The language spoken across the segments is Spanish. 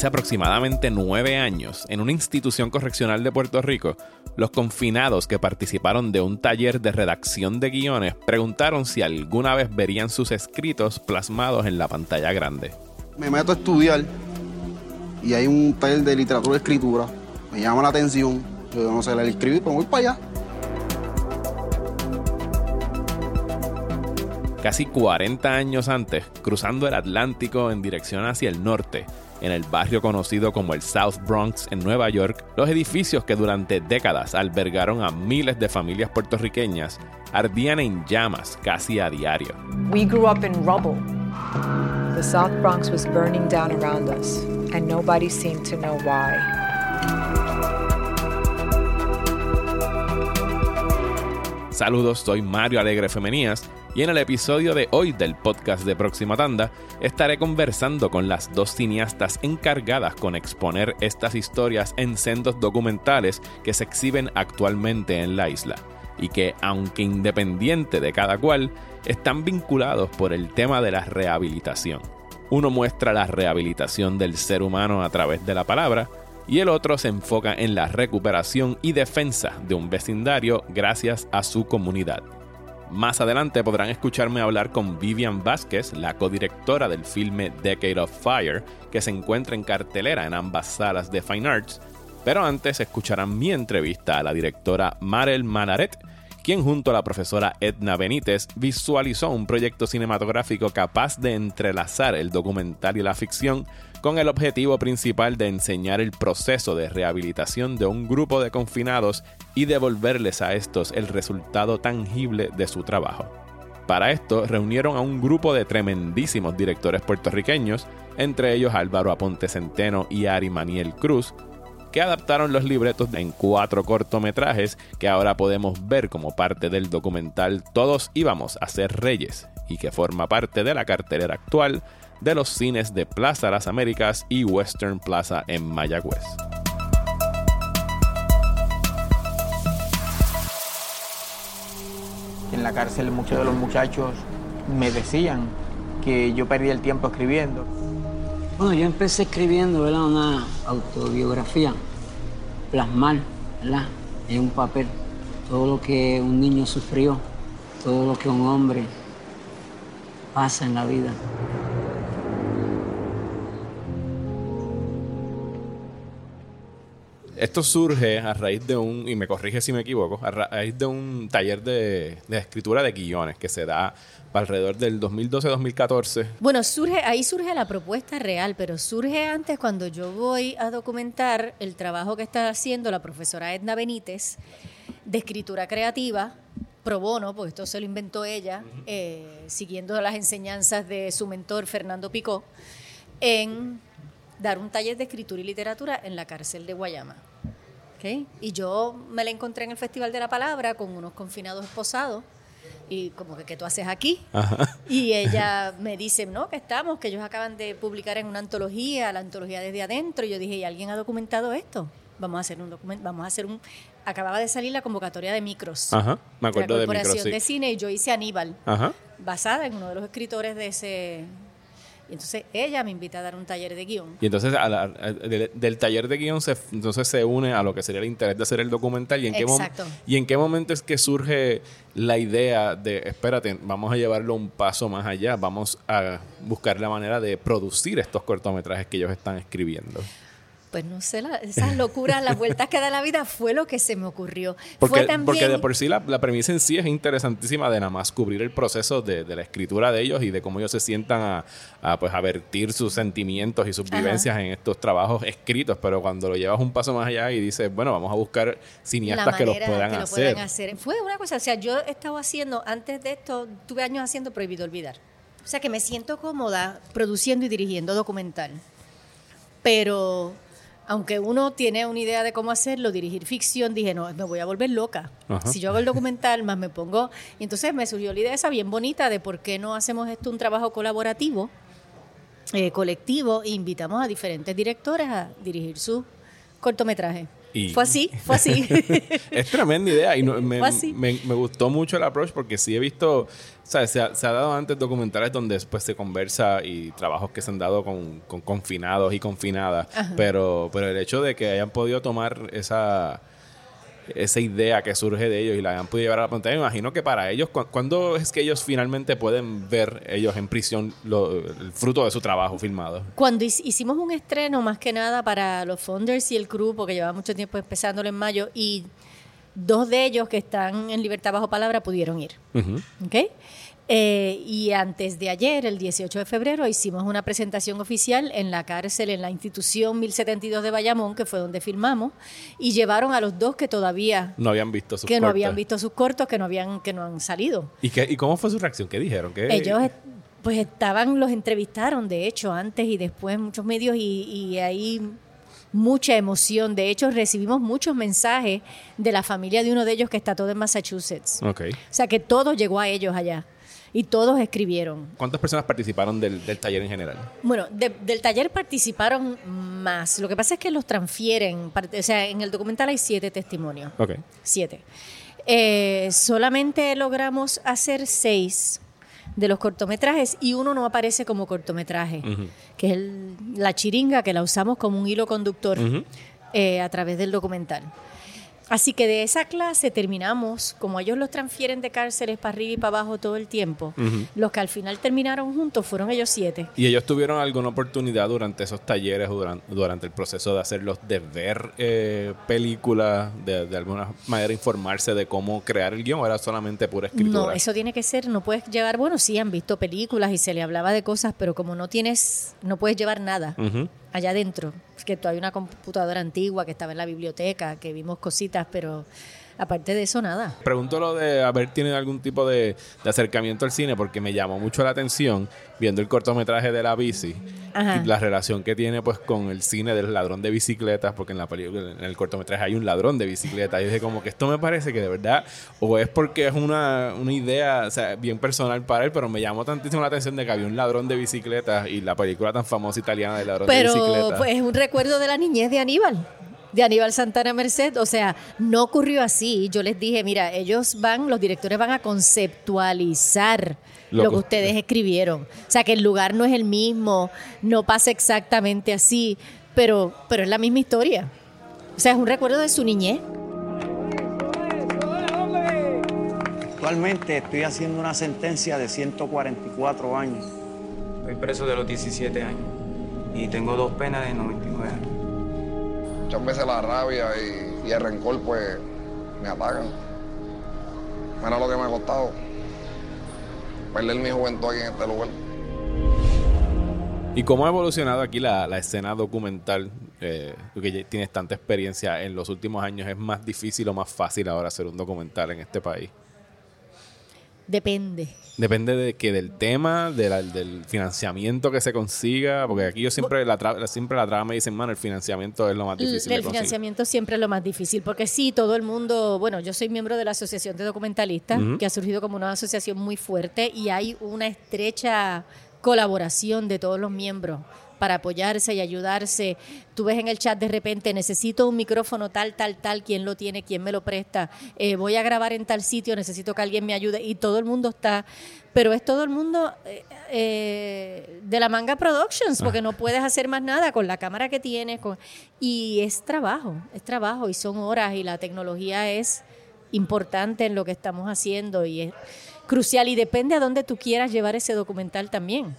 Hace aproximadamente nueve años, en una institución correccional de Puerto Rico, los confinados que participaron de un taller de redacción de guiones preguntaron si alguna vez verían sus escritos plasmados en la pantalla grande. Me meto a estudiar y hay un taller de literatura y escritura. Me llama la atención. Yo no sé leer escribir, pues voy para allá. Casi 40 años antes, cruzando el Atlántico en dirección hacia el norte, en el barrio conocido como el South Bronx en Nueva York, los edificios que durante décadas albergaron a miles de familias puertorriqueñas ardían en llamas casi a diario. We grew up in rubble. The South Bronx was burning down around us, and nobody seemed to know why. Saludos, soy Mario Alegre Femenías y en el episodio de hoy del podcast de Próxima Tanda estaré conversando con las dos cineastas encargadas con exponer estas historias en sendos documentales que se exhiben actualmente en la isla y que, aunque independiente de cada cual, están vinculados por el tema de la rehabilitación. Uno muestra la rehabilitación del ser humano a través de la palabra, y el otro se enfoca en la recuperación y defensa de un vecindario gracias a su comunidad. Más adelante podrán escucharme hablar con Vivian Vázquez, la codirectora del filme Decade of Fire, que se encuentra en cartelera en ambas salas de Fine Arts, pero antes escucharán mi entrevista a la directora Marel Manaret, quien junto a la profesora Edna Benítez visualizó un proyecto cinematográfico capaz de entrelazar el documental y la ficción con el objetivo principal de enseñar el proceso de rehabilitación de un grupo de confinados y devolverles a estos el resultado tangible de su trabajo. Para esto reunieron a un grupo de tremendísimos directores puertorriqueños, entre ellos Álvaro Aponte Centeno y Ari Maniel Cruz, que adaptaron los libretos en cuatro cortometrajes que ahora podemos ver como parte del documental Todos íbamos a ser reyes y que forma parte de la cartelera actual de los cines de Plaza Las Américas y Western Plaza en Mayagüez. En la cárcel muchos de los muchachos me decían que yo perdía el tiempo escribiendo. Bueno, yo empecé escribiendo ¿verdad? una autobiografía, plasmar ¿verdad? en un papel todo lo que un niño sufrió, todo lo que un hombre pasa en la vida. Esto surge a raíz de un, y me corrige si me equivoco, a raíz de un taller de, escritura de guiones que se da alrededor del 2012-2014. Bueno, surge, ahí surge la propuesta real, pero surge antes cuando yo voy a documentar el trabajo que está haciendo la profesora Edna Benítez de escritura creativa, pro bono, porque esto se lo inventó ella, eh, siguiendo las enseñanzas de su mentor Fernando Picó, en dar un taller de escritura y literatura en la cárcel de Guayama. Y yo me la encontré en el Festival de la Palabra con unos confinados esposados y como que, ¿qué tú haces aquí? Y ella me dice, no, que estamos, que ellos acaban de publicar en una antología, la antología desde adentro. Y yo dije, ¿y alguien ha documentado esto? Vamos a hacer un documento, vamos a hacer un... Acababa de salir la convocatoria de Micros. Ajá, me acuerdo la de Corporación Micros, de Cine y yo hice Aníbal, Ajá. basada en uno de los escritores de ese, y entonces ella me invita a dar un taller de guion. Y entonces del, taller de guion se, entonces se une a lo que sería el interés de hacer el documental. ¿Y en, qué ¿Y en qué momento es que surge la idea de, espérate, vamos a llevarlo un paso más allá, vamos a buscar la manera de producir estos cortometrajes que ellos están escribiendo? Pues no sé, esas locuras, las vueltas que da la vida fue lo que se me ocurrió. Porque, fue porque de por sí la, premisa en sí es interesantísima de nada más cubrir el proceso de, la escritura de ellos y de cómo ellos se sientan a, pues a vertir sus sentimientos y sus vivencias en estos trabajos escritos. Pero cuando lo llevas un paso más allá y dices, bueno, vamos a buscar cineastas que los puedan hacer. hacer. Fue una cosa, o sea, yo he estado haciendo, antes de esto, tuve años haciendo Prohibido Olvidar. O sea, que me siento cómoda produciendo y dirigiendo documental. Pero aunque uno tiene una idea de cómo hacerlo, dirigir ficción, dije, no, me voy a volver loca. Si yo hago el documental, más me pongo... Y entonces me surgió la idea esa bien bonita de por qué no hacemos esto un trabajo colaborativo, eh, colectivo, e invitamos a diferentes directores a dirigir su cortometraje. Y Fue así, fue así. es tremenda idea y no- me, me- me gustó mucho el approach porque sí he visto. Se ha, se ha dado antes documentales donde después se conversa y trabajos que se han dado con, con confinados y confinadas, pero, pero el hecho de que hayan podido tomar esa esa idea que surge de ellos y la hayan podido llevar a la pantalla, me imagino que para ellos, ¿cu- ¿cuándo es que ellos finalmente pueden ver ellos en prisión lo- el fruto de su trabajo filmado? Cuando hic- hicimos un estreno, más que nada para los founders y el grupo, que llevaba mucho tiempo empezándolo en mayo, y dos de ellos que están en libertad bajo palabra pudieron ir. ¿ok? Eh, y antes de ayer, el 18 de febrero, hicimos una presentación oficial en la cárcel, en la institución 1072 de Bayamón, que fue donde filmamos, y llevaron a los dos que todavía No habían visto sus que no habían visto sus cortos, que no habían que no han salido. ¿Y, qué, ¿Y cómo fue su reacción? ¿Qué dijeron? ¿Qué, Ellos pues estaban, los entrevistaron, de hecho, antes y después muchos medios y, y hay mucha emoción. De hecho, recibimos muchos mensajes de la familia de uno de ellos que está todo en Massachusetts. Ok. O sea que todo llegó a ellos allá y todos escribieron. ¿Cuántas personas participaron del, del taller en general? Bueno, de- del taller participaron más. Lo que pasa es que los transfieren. O sea, en el documental hay siete testimonios. Ok. Siete. Eh, solamente logramos hacer seis de los cortometrajes y uno no aparece como cortometraje, que es el- la chiringa que la usamos como un hilo conductor eh, a través del documental. Así que de esa clase terminamos, como ellos los transfieren de cárceles para arriba y para abajo todo el tiempo, los que al final terminaron juntos fueron ellos siete. ¿Y ellos tuvieron alguna oportunidad durante esos talleres o durante, durante el proceso de hacerlos, de ver eh, películas, de, de alguna manera informarse de cómo crear el guion o era solamente pura escritura? No, eso tiene que ser, no puedes llevar, bueno, sí han visto películas y se le hablaba de cosas, pero como no tienes, no puedes llevar nada. Allá adentro. Que hay una computadora antigua que estaba en la biblioteca, que vimos cositas, pero aparte de eso, nada. Pregunto lo de haber tenido algún tipo de, de acercamiento al cine porque me llamó mucho la atención viendo el cortometraje de la bici Ajá. y la relación que tiene pues con el cine del ladrón de bicicletas porque en la película en el cortometraje hay un ladrón de bicicletas y dije como que esto me parece que de verdad o es porque es una, una idea o sea, bien personal para él pero me llamó tantísimo la atención de que había un ladrón de bicicletas y la película tan famosa italiana del ladrón de Pero bicicletas pues, es un recuerdo de la niñez de Aníbal. De Aníbal Santana Merced, o sea, no ocurrió así. Yo les dije, mira, ellos van, los directores van a conceptualizar Lo lo, que que ustedes escribieron. O sea, que el lugar no es el mismo, no pasa exactamente así, pero, pero es la misma historia. O sea, es un recuerdo de su niñez. Actualmente estoy haciendo una sentencia de 144 años. Estoy preso de los 17 años y tengo dos penas de 99 años. Muchas veces la rabia y, el rencor pues me atacan. Mira lo que me ha costado perder mi juventud aquí en este lugar. ¿Y cómo ha evolucionado aquí la, la escena documental? Eh, que tienes tanta experiencia en los últimos años, ¿es más difícil o más fácil ahora hacer un documental en este país? Depende. Depende de que del tema, de la- del financiamiento que se consiga, porque aquí yo siempre la, tra- siempre la trama me dicen, mano, el financiamiento es lo más difícil el financiamiento siempre es lo más difícil, porque sí, todo el mundo, bueno, yo soy miembro de la Asociación de Documentalistas, que ha surgido como una asociación muy fuerte y hay una estrecha colaboración de todos los miembros para apoyarse y ayudarse. Tú ves en el chat de repente, necesito un micrófono tal, tal, tal, ¿quién lo tiene? ¿Quién me lo presta? Eh, voy a grabar en tal sitio, necesito que alguien me ayude. Y todo el mundo está, pero es todo el mundo eh, eh, de la Manga Productions, porque no puedes hacer más nada con la cámara que tienes. Con, y es trabajo, es trabajo y son horas y la tecnología es importante en lo que estamos haciendo y es crucial y depende a dónde tú quieras llevar ese documental también.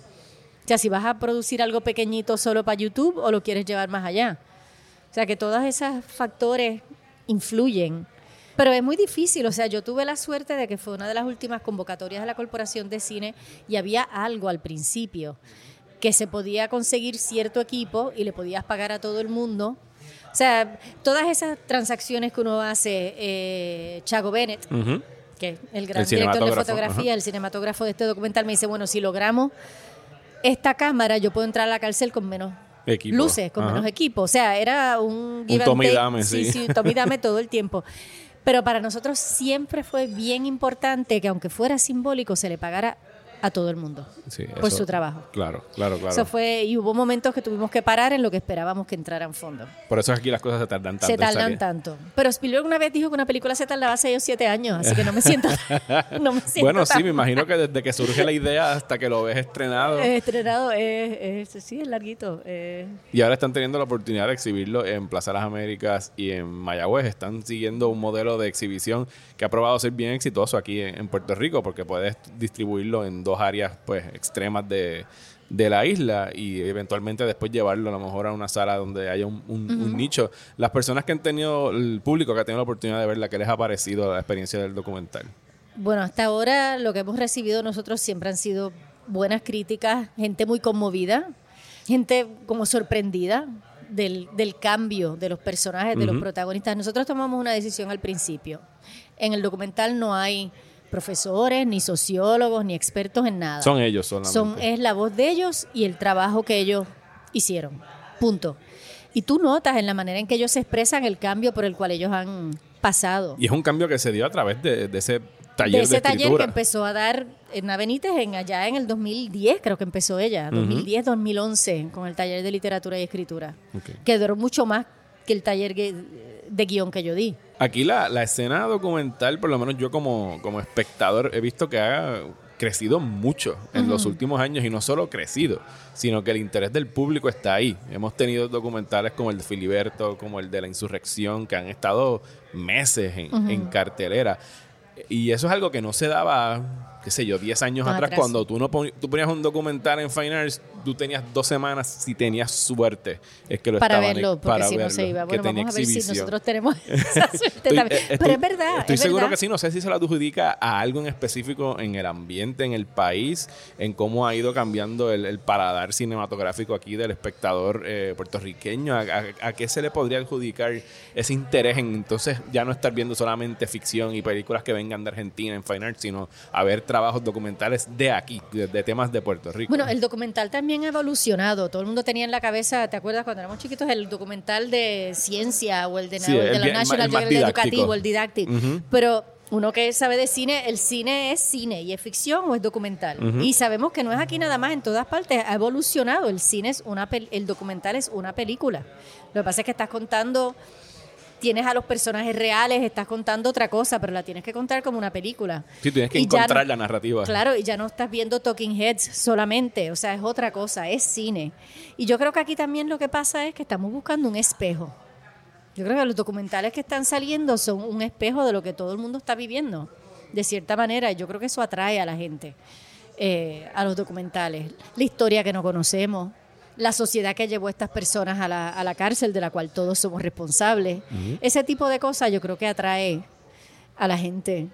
O sea, si vas a producir algo pequeñito solo para YouTube o lo quieres llevar más allá. O sea, que todos esos factores influyen. Pero es muy difícil, o sea, yo tuve la suerte de que fue una de las últimas convocatorias de la Corporación de Cine y había algo al principio, que se podía conseguir cierto equipo y le podías pagar a todo el mundo. O sea, todas esas transacciones que uno hace, eh, Chago Bennett, que es el gran El director de fotografía, el cinematógrafo de este documental, me dice, bueno, si logramos esta cámara, yo puedo entrar a la cárcel con menos Equipo. luces, con Ajá. menos equipo. O sea, era un give and tome y take. dame, sí. Sí, sí, tome y dame todo el tiempo. Pero para nosotros siempre fue bien importante que aunque fuera simbólico, se le pagara a todo el mundo Sí, por eso- su trabajo. Claro, claro, claro. Eso fue, y hubo momentos que tuvimos que parar en lo que esperábamos que entraran fondos. Por eso aquí las cosas se tardan tanto. Se tardan tanto. Pero Spielberg una vez dijo que una película se tardaba 6 o 7 años, así que no me siento, no me siento Bueno, sí, tan me imagino que desde que surge la idea hasta que lo ves estrenado. Eh, estrenado, eh, eh, sí, es larguito. eh. Y ahora están teniendo la oportunidad de exhibirlo en Plaza Las Américas y en Mayagüez. Están siguiendo un modelo de exhibición que ha probado ser bien exitoso aquí en, en Puerto Rico porque puedes distribuirlo en dos áreas pues extremas de, de la isla y eventualmente después llevarlo a lo mejor a una sala donde haya un, un- un nicho. Las personas que han tenido, el público que ha tenido la oportunidad de verla, ¿qué les ha parecido la experiencia del documental? Bueno, hasta ahora lo que hemos recibido nosotros siempre han sido buenas críticas, gente muy conmovida, gente como sorprendida del, del cambio de los personajes, de los protagonistas. Nosotros tomamos una decisión al principio. En el documental no hay profesores, ni sociólogos, ni expertos en nada. Son ellos solamente. Son, es la voz de ellos y el trabajo que ellos hicieron. Punto. Y tú notas en la manera en que ellos expresan el cambio por el cual ellos han pasado. Y es un cambio que se dio a través de, de ese taller de de, ese taller que empezó a dar Edna Benítez en allá en el 2010, creo que empezó ella, 2010, 2011, con el taller de literatura y escritura, Ok. que duró mucho más que el taller que- de guion que yo di. Aquí la, la escena documental, por lo menos yo como, como espectador, he visto que ha crecido mucho en los últimos años y no solo crecido, sino que el interés del público está ahí. Hemos tenido documentales como el de Filiberto, como el de la insurrección, que han estado meses en, en cartelera. Y eso es algo que no se daba, qué sé yo, 10 años atrás, atrás. cuando tú no pon- tú ponías un documental en Fine Arts, tú tenías dos semanas si tenías suerte. Es que lo Para estaban- verlo, porque para si no se verlo, iba. Bueno, vamos a ver si nosotros tenemos esa suerte Estoy- también. eh, estoy- Pero es verdad. Estoy es seguro verdad. que sí. No sé si se lo adjudica a algo en específico en el ambiente, en el país, en cómo ha ido cambiando el, el paladar cinematográfico aquí del espectador eh, puertorriqueño. A, a- a qué se le podría adjudicar ese interés en entonces ya no estar viendo solamente ficción y películas que vengan de Argentina en Fine Arts, sino a ver trabajos documentales de aquí, de, de temas de Puerto Rico? Bueno, el documental también ha evolucionado. Todo el mundo tenía en la cabeza, ¿te acuerdas cuando éramos chiquitos? El documental de ciencia o el de, Sí, o el el de la bien- National Geographic didáctico. educativo, el didactic. Ujú. Pero uno que sabe de cine, el cine es cine y es ficción o es documental. Y sabemos que no es aquí nada más, en todas partes ha evolucionado. El cine es una el documental es una película. Lo que pasa es que estás contando tienes a los personajes reales, estás contando otra cosa, pero la tienes que contar como una película. Sí, tienes que Y encontrar no- la narrativa. Claro, y ya no estás viendo Talking Heads solamente, o sea, es otra cosa, es cine. Y yo creo que aquí también lo que pasa es que estamos buscando un espejo. Yo creo que los documentales que están saliendo son un espejo de lo que todo el mundo está viviendo, de cierta manera. y Yo creo que eso atrae a la gente, eh, a los documentales. La historia que no conocemos, la sociedad que llevó a estas personas a la, a la cárcel, de la cual todos somos responsables. Ese tipo de cosas yo creo que atrae a la gente.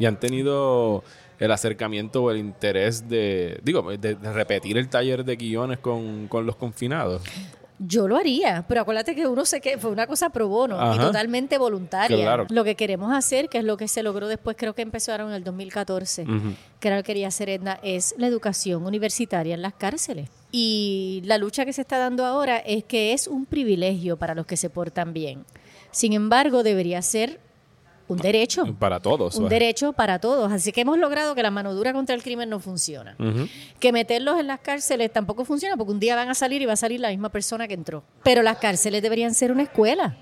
Y han tenido el acercamiento o el interés de, digo, de, de repetir el taller de guiones con, con los confinados. Yo lo haría, pero acuérdate que uno sé que fue una cosa pro bono y totalmente voluntaria. Claro. Lo que queremos hacer, que es lo que se logró después, creo que empezaron en el 2014, Ujú. que era lo que quería hacer Edna, es la educación universitaria en las cárceles. Y la lucha que se está dando ahora es que es un privilegio para los que se portan bien. Sin embargo, debería ser un derecho. Para todos. Un pues. derecho para todos. Así que hemos logrado que la mano dura contra el crimen no funciona. Que meterlos en las cárceles tampoco funciona porque un día van a salir y va a salir la misma persona que entró. Pero las cárceles deberían ser una escuela.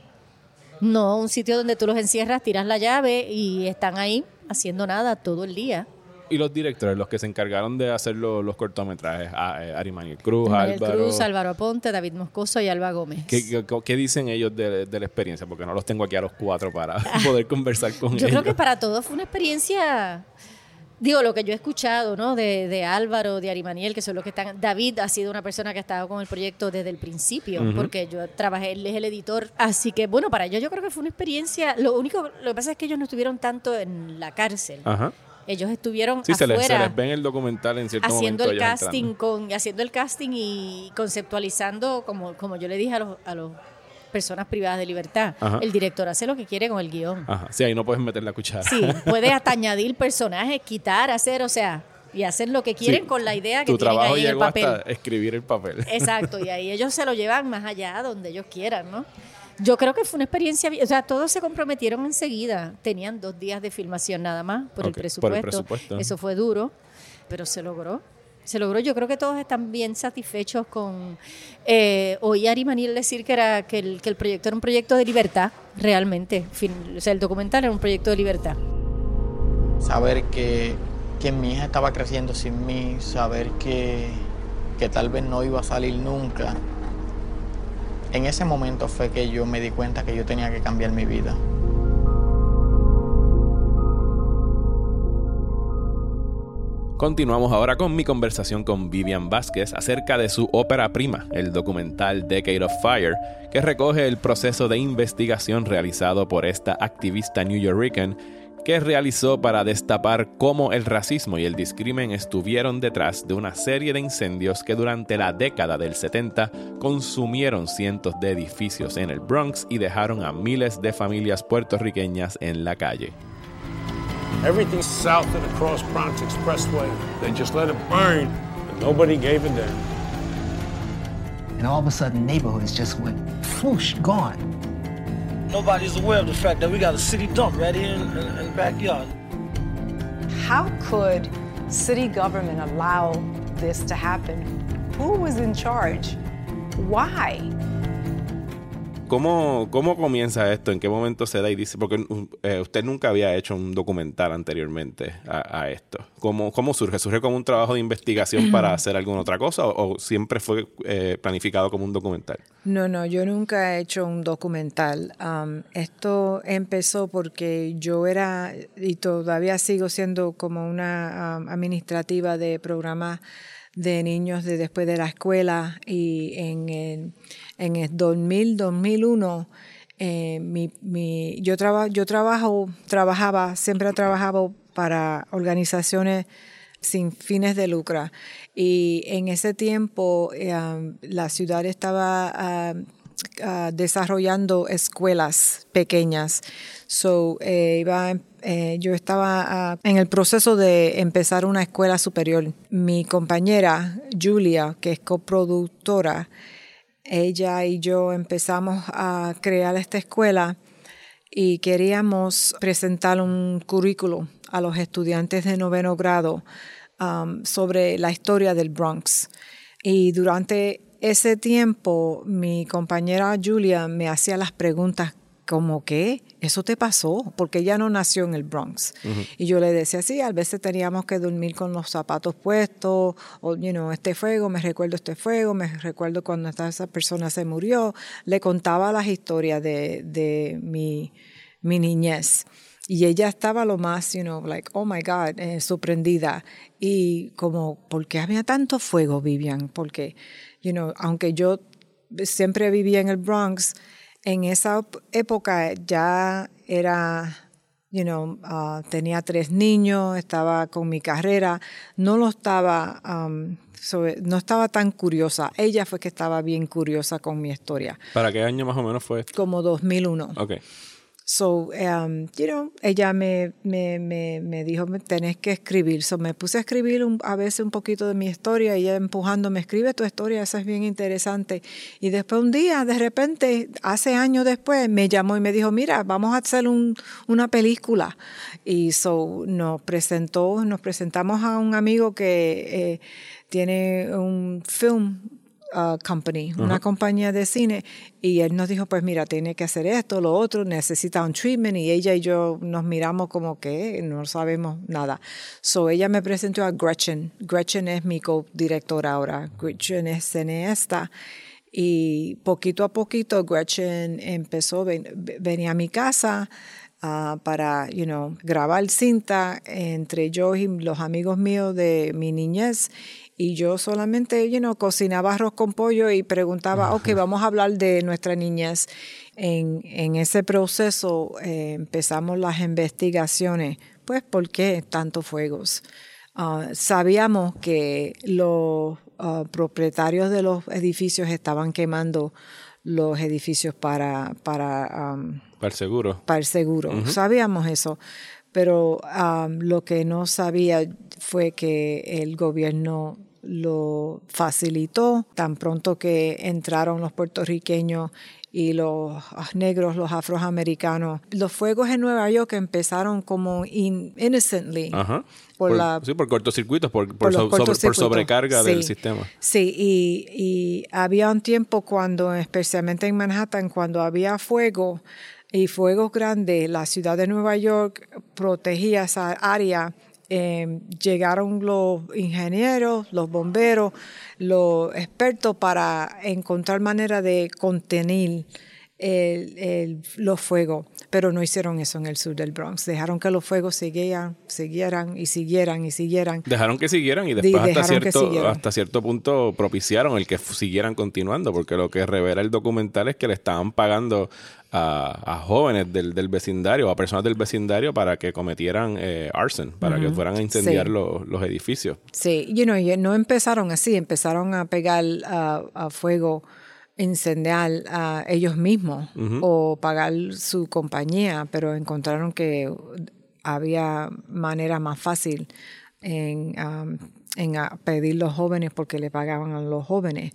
No un sitio donde tú los encierras, tiras la llave y están ahí haciendo nada todo el día. Y los directores, los que se encargaron de hacer lo- los cortometrajes, a, eh, Ari Maniel Cruz, Manuel Álvaro. Cruz, Álvaro Aponte, David Moscoso y Alba Gómez. ¿Qué, qué, qué dicen ellos de, de la experiencia? Porque no los tengo aquí a los cuatro para poder conversar con Yo ellos. creo que para todos fue una experiencia, digo, lo que yo he escuchado, ¿no? De, de Álvaro, de Arimaniel, que son los que están. David ha sido una persona que ha estado con el proyecto desde el principio, porque yo trabajé, él es el editor. Así que, bueno, para ellos yo creo que fue una experiencia. Lo único, lo que pasa es que ellos no estuvieron tanto en la cárcel. Ajá. Ellos estuvieron Sí, se les, se afuera. les ve en el documental en cierto haciendo momento. el casting con haciendo el casting y conceptualizando como como yo le dije a los a los personas privadas de libertad Ajá. el director hace lo que quiere con el guion Ajá. Sí, ahí no puedes meter la cuchara. Sí, puede hasta añadir personajes, quitar, hacer, o sea, y hacer lo que quieren Sí. con la idea que Tu tienen trabajo ahí en el llegó papel. hasta escribir el papel. Exacto, y ahí ellos se lo llevan más allá, donde ellos quieran, ¿no? Yo creo que fue una experiencia, o sea, todos se comprometieron enseguida. Tenían dos días de filmación nada más por, el, por el presupuesto. Eso fue duro. pero se logró. Se logró, yo creo que todos están bien satisfechos con... Eh, oí a Ari Maniel decir que, era, que, el, que el proyecto era un proyecto de libertad, realmente. o sea, el documental era un proyecto de libertad. Saber que, que mi hija estaba creciendo sin mí, saber que, que tal vez no iba a salir nunca. En ese momento fue que yo me di cuenta que yo tenía que cambiar mi vida. Continuamos ahora con mi conversación con Vivian Vázquez acerca de su ópera prima, el documental Decade of Fire, que recoge el proceso de investigación realizado por esta activista New Yorker que realizó para destapar cómo el racismo y el discrimen estuvieron detrás de una serie de incendios que durante la década del 70 consumieron cientos de edificios en el Bronx y dejaron a miles de familias puertorriqueñas en la calle. Everything south of the Cross Bronx Expressway, they just let it burn, and nobody gave a damn. And all of a sudden, neighborhoods just went whoosh, gone. Nobody's aware of the fact that we got a city dump right here in, in, in the backyard. How could city government allow this to happen? Who was in charge? Why? ¿Cómo, ¿Cómo comienza esto? ¿En qué momento se da? Y dice, porque eh, usted nunca había hecho un documental anteriormente a, esto. ¿Cómo, ¿Cómo, surge? ¿Surge como un trabajo de investigación para hacer alguna otra cosa o, siempre fue eh, planificado como un documental? No, no, yo nunca he hecho un documental. Um, esto empezó porque yo era, y todavía sigo siendo como una um, administrativa de programas de niños de después de la escuela y en el, en el 2000, 2001, eh, mi, mi, yo, traba, yo trabajo, trabajaba, siempre he trabajado para organizaciones sin fines de lucro. Y en ese tiempo eh, la ciudad estaba ah, ah, desarrollando escuelas pequeñas. So, eh, iba eh, yo estaba ah, en el proceso de empezar una escuela superior. Mi compañera Julia, que es coproductora, ella y yo empezamos a crear esta escuela y queríamos presentar un currículo a los estudiantes de noveno grado um, sobre la historia del Bronx. Y durante ese tiempo mi compañera Julia me hacía las preguntas como que eso te pasó, porque ella no nació en el Bronx. Y yo le decía, sí, a veces teníamos que dormir con los zapatos puestos, o, you know, este fuego, me recuerdo este fuego, me recuerdo cuando esa persona se murió. Le contaba las historias de, de mi, mi niñez. Y ella estaba lo más, you know, like, oh my God, eh, sorprendida. Y como, ¿por qué había tanto fuego, Vivian? Porque, you know, aunque yo siempre vivía en el Bronx, en esa época ya era, you know, uh, tenía tres niños, estaba con mi carrera, no lo estaba, um, no estaba tan curiosa. Ella fue que estaba bien curiosa con mi historia. ¿Para qué año más o menos fue? Como 2001. Ok. So, um, you know, ella me, me, me, me, dijo, tenés que escribir. So, me puse a escribir a veces un poquito de mi historia y ella empujándome, escribe tu historia, esa es bien interesante. Y después un día, de repente, hace años después, me llamó y me dijo, mira, vamos a hacer un, una película. Y so, nos presentó, nos presentamos a un amigo que eh, tiene un film Uh, company, una compañía de cine, y él nos dijo, pues mira, tiene que hacer esto, lo otro, necesita un treatment, y ella y yo nos miramos como que no sabemos nada. So ella me presentó a Gretchen. Gretchen es mi co-directora ahora. Gretchen es cineasta. Y poquito a poquito Gretchen empezó, venía a mi casa, uh, para, you know, grabar cinta entre yo y los amigos míos de mi niñez y yo solamente, you know, cocinaba arroz con pollo y preguntaba, ok, vamos a hablar de nuestra niñez. En, en ese proceso eh, empezamos las investigaciones, pues, ¿por qué tantos fuegos? Ah, sabíamos que los ah, propietarios de los edificios estaban quemando los edificios para... Para, para el seguro. Para el seguro, sabíamos eso pero lo que no sabía fue que el gobierno lo facilitó. Tan pronto que entraron los puertorriqueños y los negros, los afroamericanos. Los fuegos en Nueva York empezaron como innocently. Por, la, sí, por cortocircuitos, por, por, sobrecarga del sistema. Sí, y, y había un tiempo cuando, especialmente en Manhattan, cuando había fuego y fuegos grandes, la ciudad de Nueva York protegía esa área eh, llegaron los ingenieros, los bomberos, los expertos para encontrar manera de contener los fuegos, pero no hicieron eso en el sur del Bronx. Dejaron que los fuegos siguieran, siguieran y siguieran y siguieran. Dejaron que siguieran y después hasta cierto, hasta cierto punto propiciaron el que siguieran continuando, porque lo que revela el documental es que le estaban pagando a, jóvenes del, del, vecindario, a personas del vecindario para que cometieran eh, arson, para que fueran a incendiar los, los, edificios. Sí, you know, no empezaron así, empezaron a pegar a, fuego incendiar a ellos mismos o pagar su compañía, pero encontraron que había manera más fácil en, um, en pedir los jóvenes porque le pagaban a los jóvenes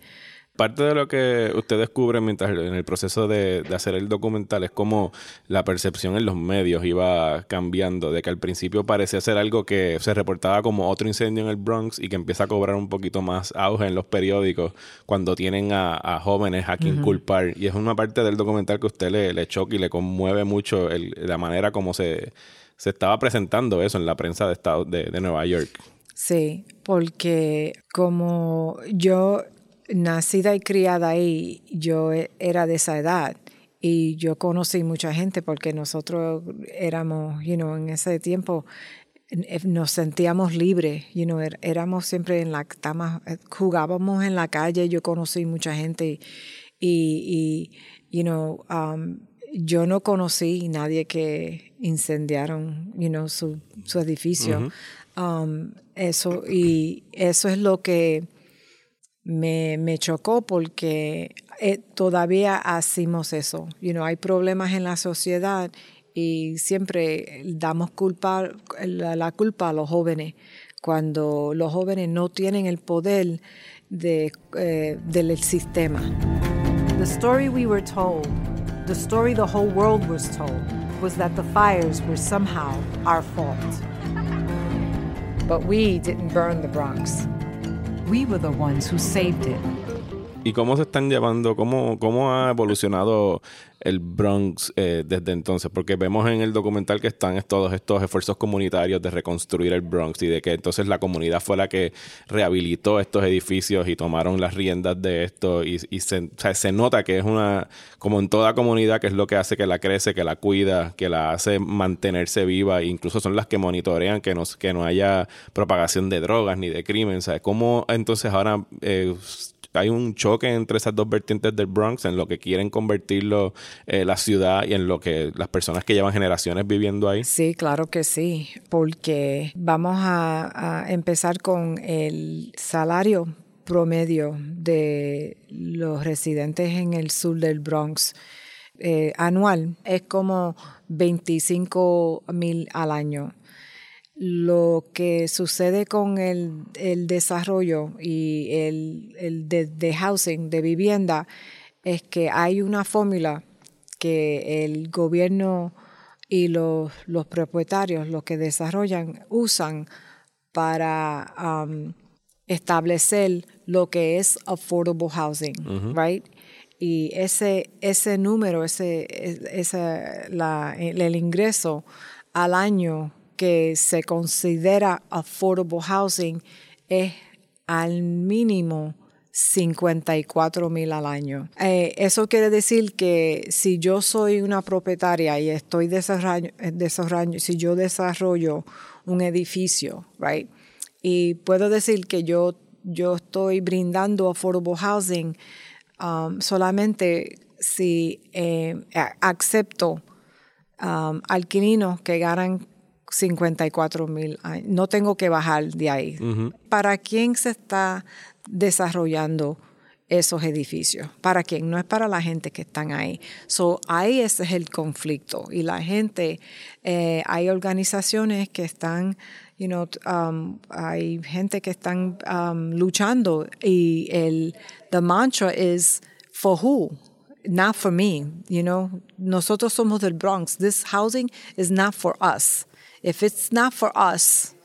parte de lo que usted descubre mientras en el proceso de, hacer el documental es cómo la percepción en los medios iba cambiando, de que al principio parecía ser algo que se reportaba como otro incendio en el Bronx y que empieza a cobrar un poquito más auge en los periódicos cuando tienen a, jóvenes a quien culpar. Y es una parte del documental que usted le, le choca y le conmueve mucho la manera como se, se estaba presentando eso en la prensa de, estado, de, de Nueva York. Sí, porque como yo nacida y criada ahí, yo e, era de esa edad y yo conocí mucha gente porque nosotros éramos, you know, en ese tiempo eh, nos sentíamos libres, you know, er, éramos siempre en la eh, jugábamos en la calle, yo conocí mucha gente y, y you know, um, yo no conocí nadie que incendiaron, you know, su, su edificio. Um, eso, y eso es lo que me, me chocó porque eh, todavía hacemos eso. You know, hay problemas en la sociedad y siempre damos culpa, la, culpa a los jóvenes cuando los jóvenes no tienen el poder de, eh, del sistema. The story we were told, the story the whole world was told, was that the fires were somehow our fault. But we didn't burn the Bronx. We were the ones who saved it. ¿Y cómo se están llevando, cómo, cómo ha evolucionado el Bronx eh, desde entonces? Porque vemos en el documental que están todos estos esfuerzos comunitarios de reconstruir el Bronx y de que entonces la comunidad fue la que rehabilitó estos edificios y tomaron las riendas de esto y, se, nota que es una, como en toda comunidad, que es lo que hace que la crece, que la cuida, que la hace mantenerse viva e incluso son las que monitorean que no, que no haya propagación de drogas ni de crimen. ¿sabes? ¿Cómo entonces ahora... Eh, hay un choque entre esas dos vertientes del Bronx en lo que quieren convertirlo eh, la ciudad y en lo que las personas que llevan generaciones viviendo ahí? Sí, claro que sí, porque vamos a, empezar con el salario promedio de los residentes en el sur del Bronx. Eh, anual es como 25 mil al año lo que sucede con el, desarrollo y el, de, housing, de vivienda, es que hay una fórmula que el gobierno y los, propietarios, los que desarrollan, usan para um, establecer lo que es affordable housing, right? Y ese, ese número, ese, ese el ingreso al año que se considera affordable housing es al mínimo 54 mil al año. Eh, eso quiere decir que si yo soy una propietaria y estoy desarrollando, si yo desarrollo un edificio, right, y puedo decir que yo, yo estoy brindando affordable housing um, solamente si eh, acepto um, alquilinos que ganan 54 mil No tengo que bajar de ahí. ¿Para quién se está desarrollando esos edificios? ¿Para quién? No es para la gente que están ahí. So, ahí ese es el conflicto. Y la gente, eh, hay organizaciones que están You know, um, hay gente que están um, luchando y el the mantra is for who, not for me. You know, nosotros somos del Bronx. This housing is not for us. If it's not for us,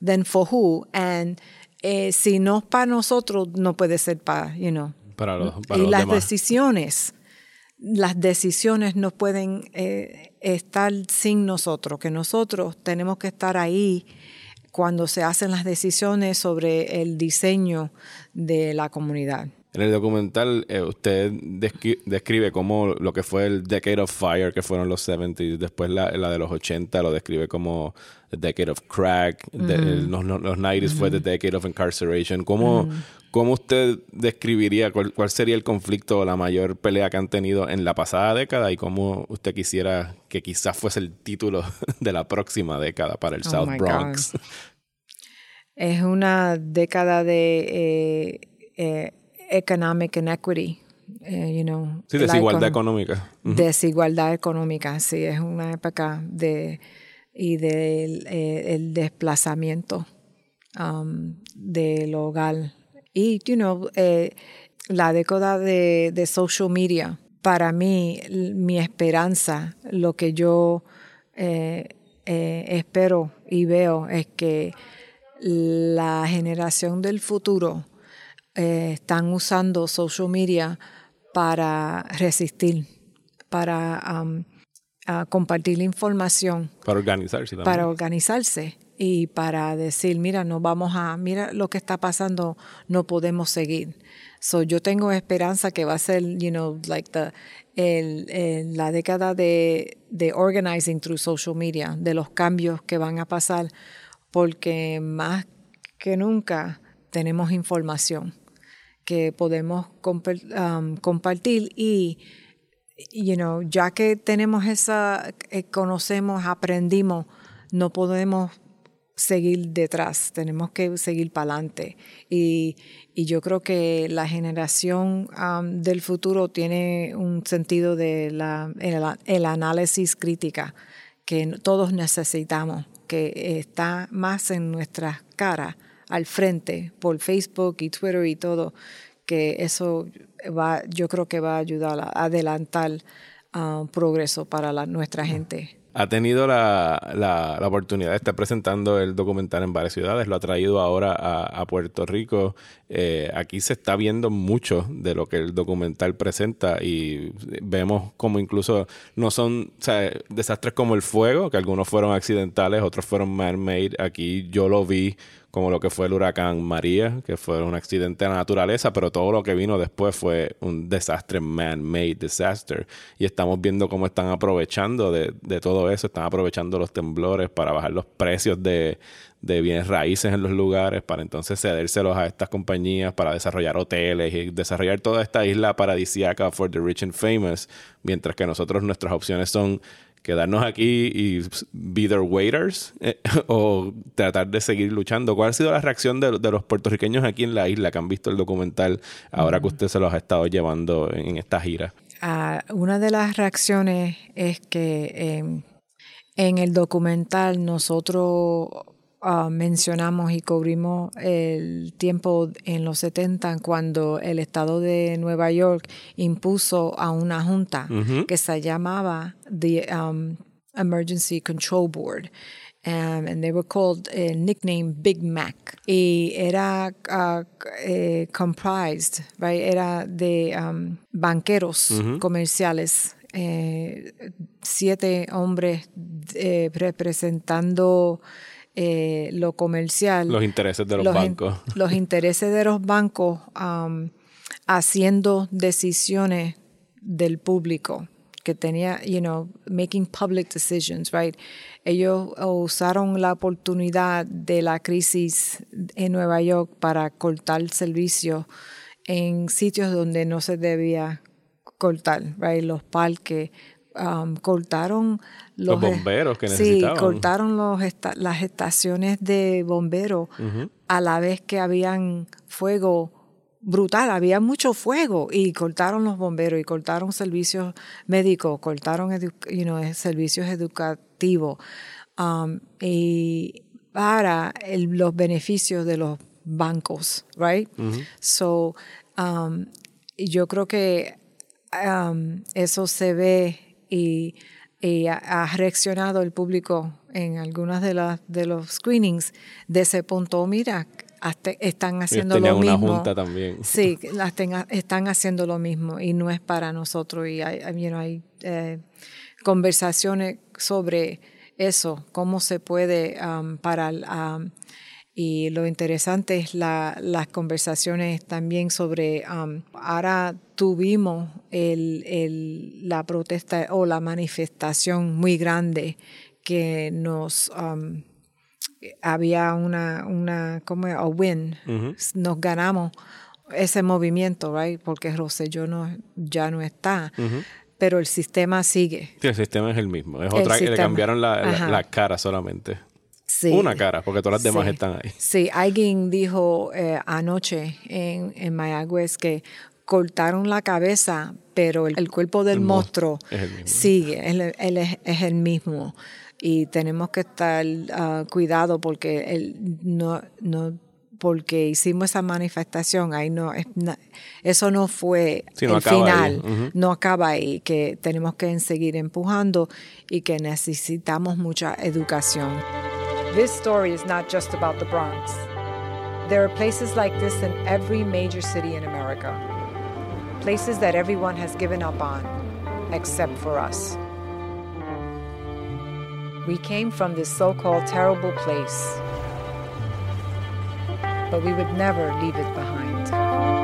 then for who? And eh, si no es para nosotros, no puede ser para, you know. Para los, para y los las demás. decisiones, las decisiones no pueden eh, estar sin nosotros, que nosotros tenemos que estar ahí cuando se hacen las decisiones sobre el diseño de la comunidad. En el documental eh, usted descri- describe cómo lo que fue el Decade of Fire, que fueron los 70s, después la, la de los 80 lo describe como The Decade of Crack, los, los- los 90s fue The. Decade of Incarceration. ¿Cómo, cómo usted describiría cuál, cuál sería el conflicto o la mayor pelea que han tenido en la pasada década y cómo usted quisiera que quizás fuese el título de la próxima década para el Oh South Bronx? God. Es una década de eh, eh, economic inequity, eh, you know. Sí, desigualdad econ- económica. Desigualdad económica, sí, es una época de y del eh, el desplazamiento um, del hogar. Y, you know, eh, la década de, de social media, para mí, mi esperanza, lo que yo eh, eh, espero y veo es que la generación del futuro eh, están usando social media para resistir, para um, a compartir la información, Para organizarse también. para organizarse y para decir, mira, no vamos a, mira lo que está pasando, no podemos seguir. So yo tengo esperanza que va a ser, you know, like the, el, el- la década de, de organizing through social media, de los cambios que van a pasar, porque más que nunca tenemos información que podemos um, compartir y you know, ya que tenemos esa, eh, conocemos, aprendimos, no podemos seguir detrás, tenemos que seguir para adelante. Y, yo creo que la generación um, del futuro tiene un sentido de el, el análisis crítica que todos necesitamos, que está más en nuestras caras, al frente, por Facebook y Twitter y todo, que eso va, yo creo que va a ayudar a adelantar ah, progreso para la- nuestra gente. Ha tenido la, la- la oportunidad de estar presentando el documental en varias ciudades, lo ha traído ahora a, a Puerto Rico. Eh, aquí se está viendo mucho de lo que el documental presenta y vemos como incluso no son o sea, desastres como el fuego, que algunos fueron accidentales, otros fueron man-made. Aquí yo lo vi como lo que fue el huracán María, que fue un accidente de la naturaleza, pero todo lo que vino después fue un desastre, man-made disaster. Y estamos viendo cómo están aprovechando de, de todo eso, están aprovechando los temblores para bajar los precios de, de bienes raíces en los lugares, para entonces cedérselos a estas compañías, para desarrollar hoteles y desarrollar toda esta isla paradisíaca for the rich and famous, mientras que nosotros nuestras opciones son quedarnos aquí y be their waiters eh, o tratar de seguir luchando. ¿Cuál ha sido la reacción de, de los puertorriqueños aquí en la isla que han visto el documental ahora que usted se los ha estado llevando en, en esta gira? Ah, una de las reacciones es que eh, en el documental nosotros ah, mencionamos y cubrimos el tiempo en los 70 cuando el estado de Nueva York impuso a una junta que se llamaba the um, Emergency Control Board. Um, and they were called uh, nickname Big Mac. Y era uh, eh, comprised, right? Era de um, banqueros comerciales, eh, siete hombres eh, representando eh, lo comercial. Los intereses de los, bancos. los intereses de los bancos um, haciendo decisiones del público que tenía, you know, making public decisions, right? Ellos usaron la oportunidad de la crisis en Nueva York para cortar servicios en sitios donde no se debía cortar, right? Los parques, um, cortaron Los los, bomberos que sí, necesitaban. cortaron los esta- las estaciones de bomberos a la vez que habían fuego brutal, había mucho fuego y cortaron los bomberos y cortaron servicios médicos, cortaron edu- you know, servicios educativos. Um, y para los beneficios de los bancos, right? So, um, yo creo que um, eso se ve y, ha reaccionado el público en algunas de, las de los screenings de ese punto. Mira, están haciendo lo mismo. una junta también. Sí, las están haciendo lo mismo y no es para nosotros. Y hay, hay eh, conversaciones sobre eso, cómo se puede um, para... Um, y lo interesante es la, las conversaciones también sobre, um, ahora tuvimos el, el, la protesta o la manifestación muy grande que nos había una, una como a win, nos ganamos ese movimiento, right? Porque Rosselló no, ya no está. Pero el sistema sigue. Sí, el sistema es el mismo. Es otra que le cambiaron la, la, cara solamente. Sí. Una cara, porque todas las demás están ahí. Sí, alguien dijo eh, anoche en, en Mayagüez que cortaron la cabeza, pero el, cuerpo del monstruo, sigue, él, es, el mismo y tenemos que estar uh, cuidado porque él no, no porque hicimos esa manifestación, ahí no, eso no fue el final, no acaba ahí, que tenemos que seguir empujando y que necesitamos mucha educación. This story is not just about the Bronx. There are places like this in every major city in America. Places that everyone has given up on, except for us. We came from this so called terrible place, but we would never leave it behind.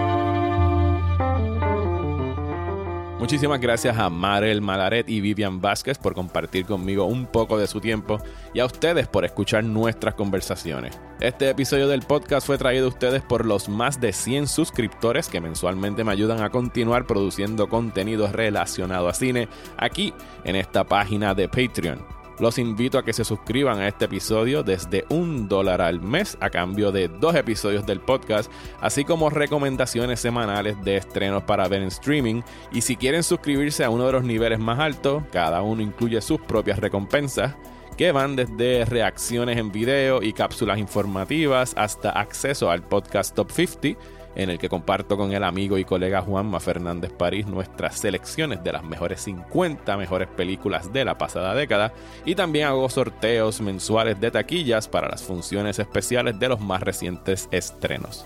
Muchísimas gracias a Marel Malaret y Vivian Vázquez por compartir conmigo un poco de su tiempo y a ustedes por escuchar nuestras conversaciones. Este episodio del podcast fue traído a ustedes por los más de 100 suscriptores que mensualmente me ayudan a continuar produciendo contenido relacionado a cine aquí en esta página de Patreon. Los invito a que se suscriban a este episodio desde un dólar al mes a cambio de dos episodios del podcast, así como recomendaciones semanales de estrenos para ver en streaming. Y si quieren suscribirse a uno de los niveles más altos, cada uno incluye sus propias recompensas que van desde reacciones en video y cápsulas informativas hasta acceso al podcast Top 50 en el que comparto con el amigo y colega Juanma Fernández París nuestras selecciones de las mejores 50 mejores películas de la pasada década y también hago sorteos mensuales de taquillas para las funciones especiales de los más recientes estrenos.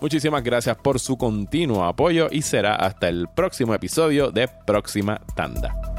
Muchísimas gracias por su continuo apoyo y será hasta el próximo episodio de Próxima Tanda.